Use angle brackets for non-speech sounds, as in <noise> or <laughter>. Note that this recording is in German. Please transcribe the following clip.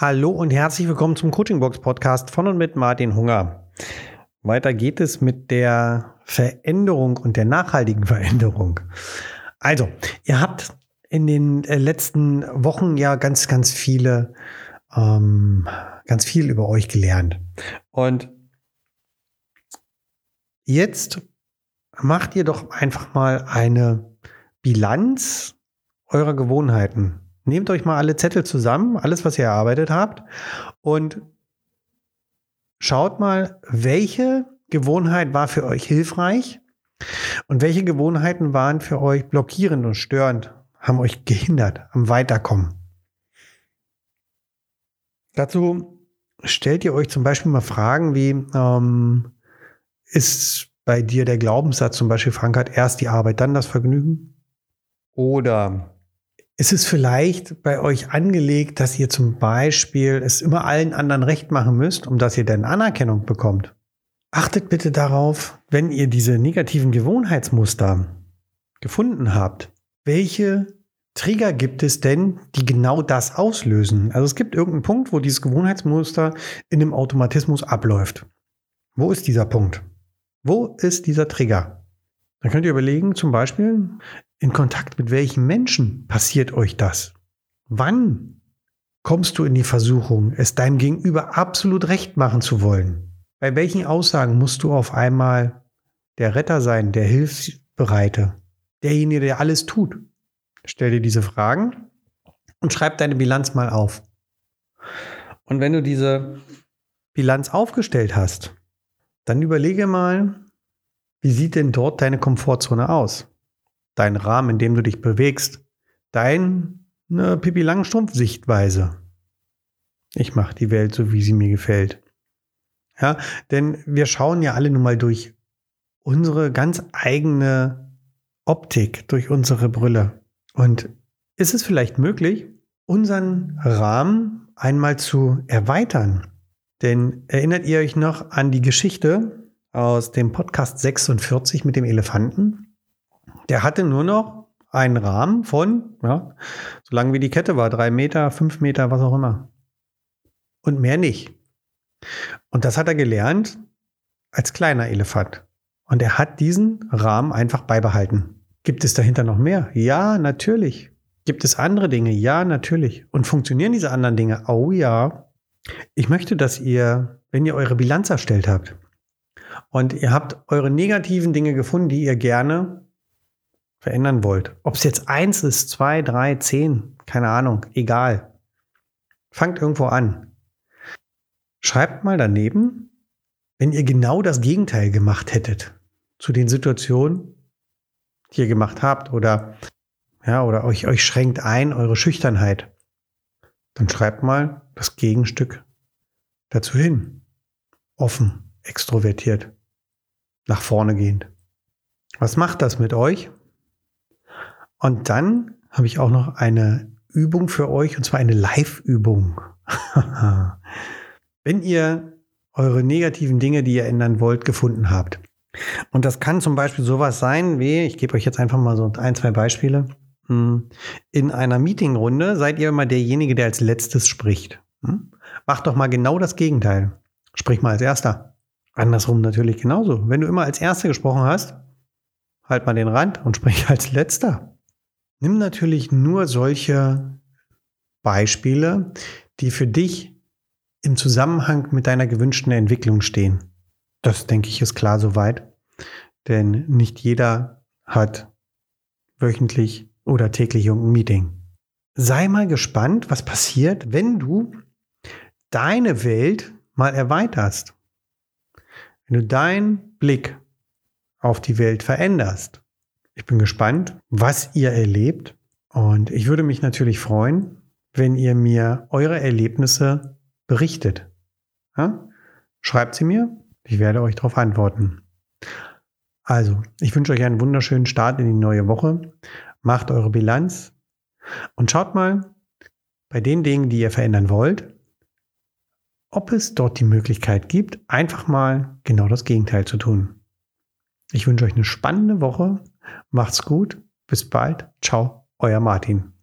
Hallo und herzlich willkommen zum Coaching Box Podcast von und mit Martin Hunger. Weiter geht es mit der Veränderung und der nachhaltigen Veränderung. Also, ihr habt in den äh, letzten Wochen ja ganz, ganz viele, ähm, ganz viel über euch gelernt. Und jetzt macht ihr doch einfach mal eine Bilanz eurer Gewohnheiten. Nehmt euch mal alle Zettel zusammen, alles, was ihr erarbeitet habt, und schaut mal, welche Gewohnheit war für euch hilfreich und welche Gewohnheiten waren für euch blockierend und störend, haben euch gehindert am Weiterkommen. Dazu stellt ihr euch zum Beispiel mal Fragen wie, ähm, ist bei dir der Glaubenssatz zum Beispiel verankert, erst die Arbeit, dann das Vergnügen? Oder ist es vielleicht bei euch angelegt, dass ihr zum Beispiel es immer allen anderen recht machen müsst, um dass ihr dann Anerkennung bekommt? Achtet bitte darauf, wenn ihr diese negativen Gewohnheitsmuster gefunden habt, welche Trigger gibt es denn, die genau das auslösen? Also es gibt irgendeinen Punkt, wo dieses Gewohnheitsmuster in einem Automatismus abläuft. Wo ist dieser Punkt? Wo ist dieser Trigger? Dann könnt ihr überlegen, zum Beispiel, in Kontakt mit welchen Menschen passiert euch das? Wann kommst du in die Versuchung, es deinem Gegenüber absolut recht machen zu wollen? Bei welchen Aussagen musst du auf einmal der Retter sein, der Hilfsbereite, derjenige, der alles tut? Stell dir diese Fragen und schreib deine Bilanz mal auf. Und wenn du diese Bilanz aufgestellt hast, dann überlege mal, wie sieht denn dort deine Komfortzone aus? dein Rahmen, in dem du dich bewegst, deine Pipi Langstrumpf-Sichtweise. Ich mache die Welt so, wie sie mir gefällt. Ja, denn wir schauen ja alle nun mal durch unsere ganz eigene Optik, durch unsere Brille. Und ist es vielleicht möglich, unseren Rahmen einmal zu erweitern? Denn erinnert ihr euch noch an die Geschichte aus dem Podcast 46 mit dem Elefanten? Der hatte nur noch einen Rahmen von, ja, so lang wie die Kette war, drei Meter, fünf Meter, was auch immer. Und mehr nicht. Und das hat er gelernt als kleiner Elefant. Und er hat diesen Rahmen einfach beibehalten. Gibt es dahinter noch mehr? Ja, natürlich. Gibt es andere Dinge? Ja, natürlich. Und funktionieren diese anderen Dinge? Oh ja. Ich möchte, dass ihr, wenn ihr eure Bilanz erstellt habt und ihr habt eure negativen Dinge gefunden, die ihr gerne verändern wollt. Ob es jetzt eins ist, zwei, drei, zehn, keine Ahnung, egal. Fangt irgendwo an. Schreibt mal daneben, wenn ihr genau das Gegenteil gemacht hättet zu den Situationen, die ihr gemacht habt oder ja, oder euch, euch schränkt ein eure Schüchternheit, dann schreibt mal das Gegenstück dazu hin. Offen, extrovertiert, nach vorne gehend. Was macht das mit euch? Und dann habe ich auch noch eine Übung für euch, und zwar eine Live-Übung. <laughs> Wenn ihr eure negativen Dinge, die ihr ändern wollt, gefunden habt. Und das kann zum Beispiel sowas sein wie, ich gebe euch jetzt einfach mal so ein, zwei Beispiele. Hm. In einer Meetingrunde seid ihr immer derjenige, der als letztes spricht. Hm? Macht doch mal genau das Gegenteil. Sprich mal als erster. Andersrum natürlich genauso. Wenn du immer als erster gesprochen hast, halt mal den Rand und sprich als letzter. Nimm natürlich nur solche Beispiele, die für dich im Zusammenhang mit deiner gewünschten Entwicklung stehen. Das denke ich ist klar soweit, denn nicht jeder hat wöchentlich oder täglich irgendein Meeting. Sei mal gespannt, was passiert, wenn du deine Welt mal erweiterst. Wenn du deinen Blick auf die Welt veränderst. Ich bin gespannt, was ihr erlebt. Und ich würde mich natürlich freuen, wenn ihr mir eure Erlebnisse berichtet. Ja? Schreibt sie mir. Ich werde euch darauf antworten. Also, ich wünsche euch einen wunderschönen Start in die neue Woche. Macht eure Bilanz und schaut mal bei den Dingen, die ihr verändern wollt, ob es dort die Möglichkeit gibt, einfach mal genau das Gegenteil zu tun. Ich wünsche euch eine spannende Woche Macht's gut. Bis bald. Ciao. Euer Martin.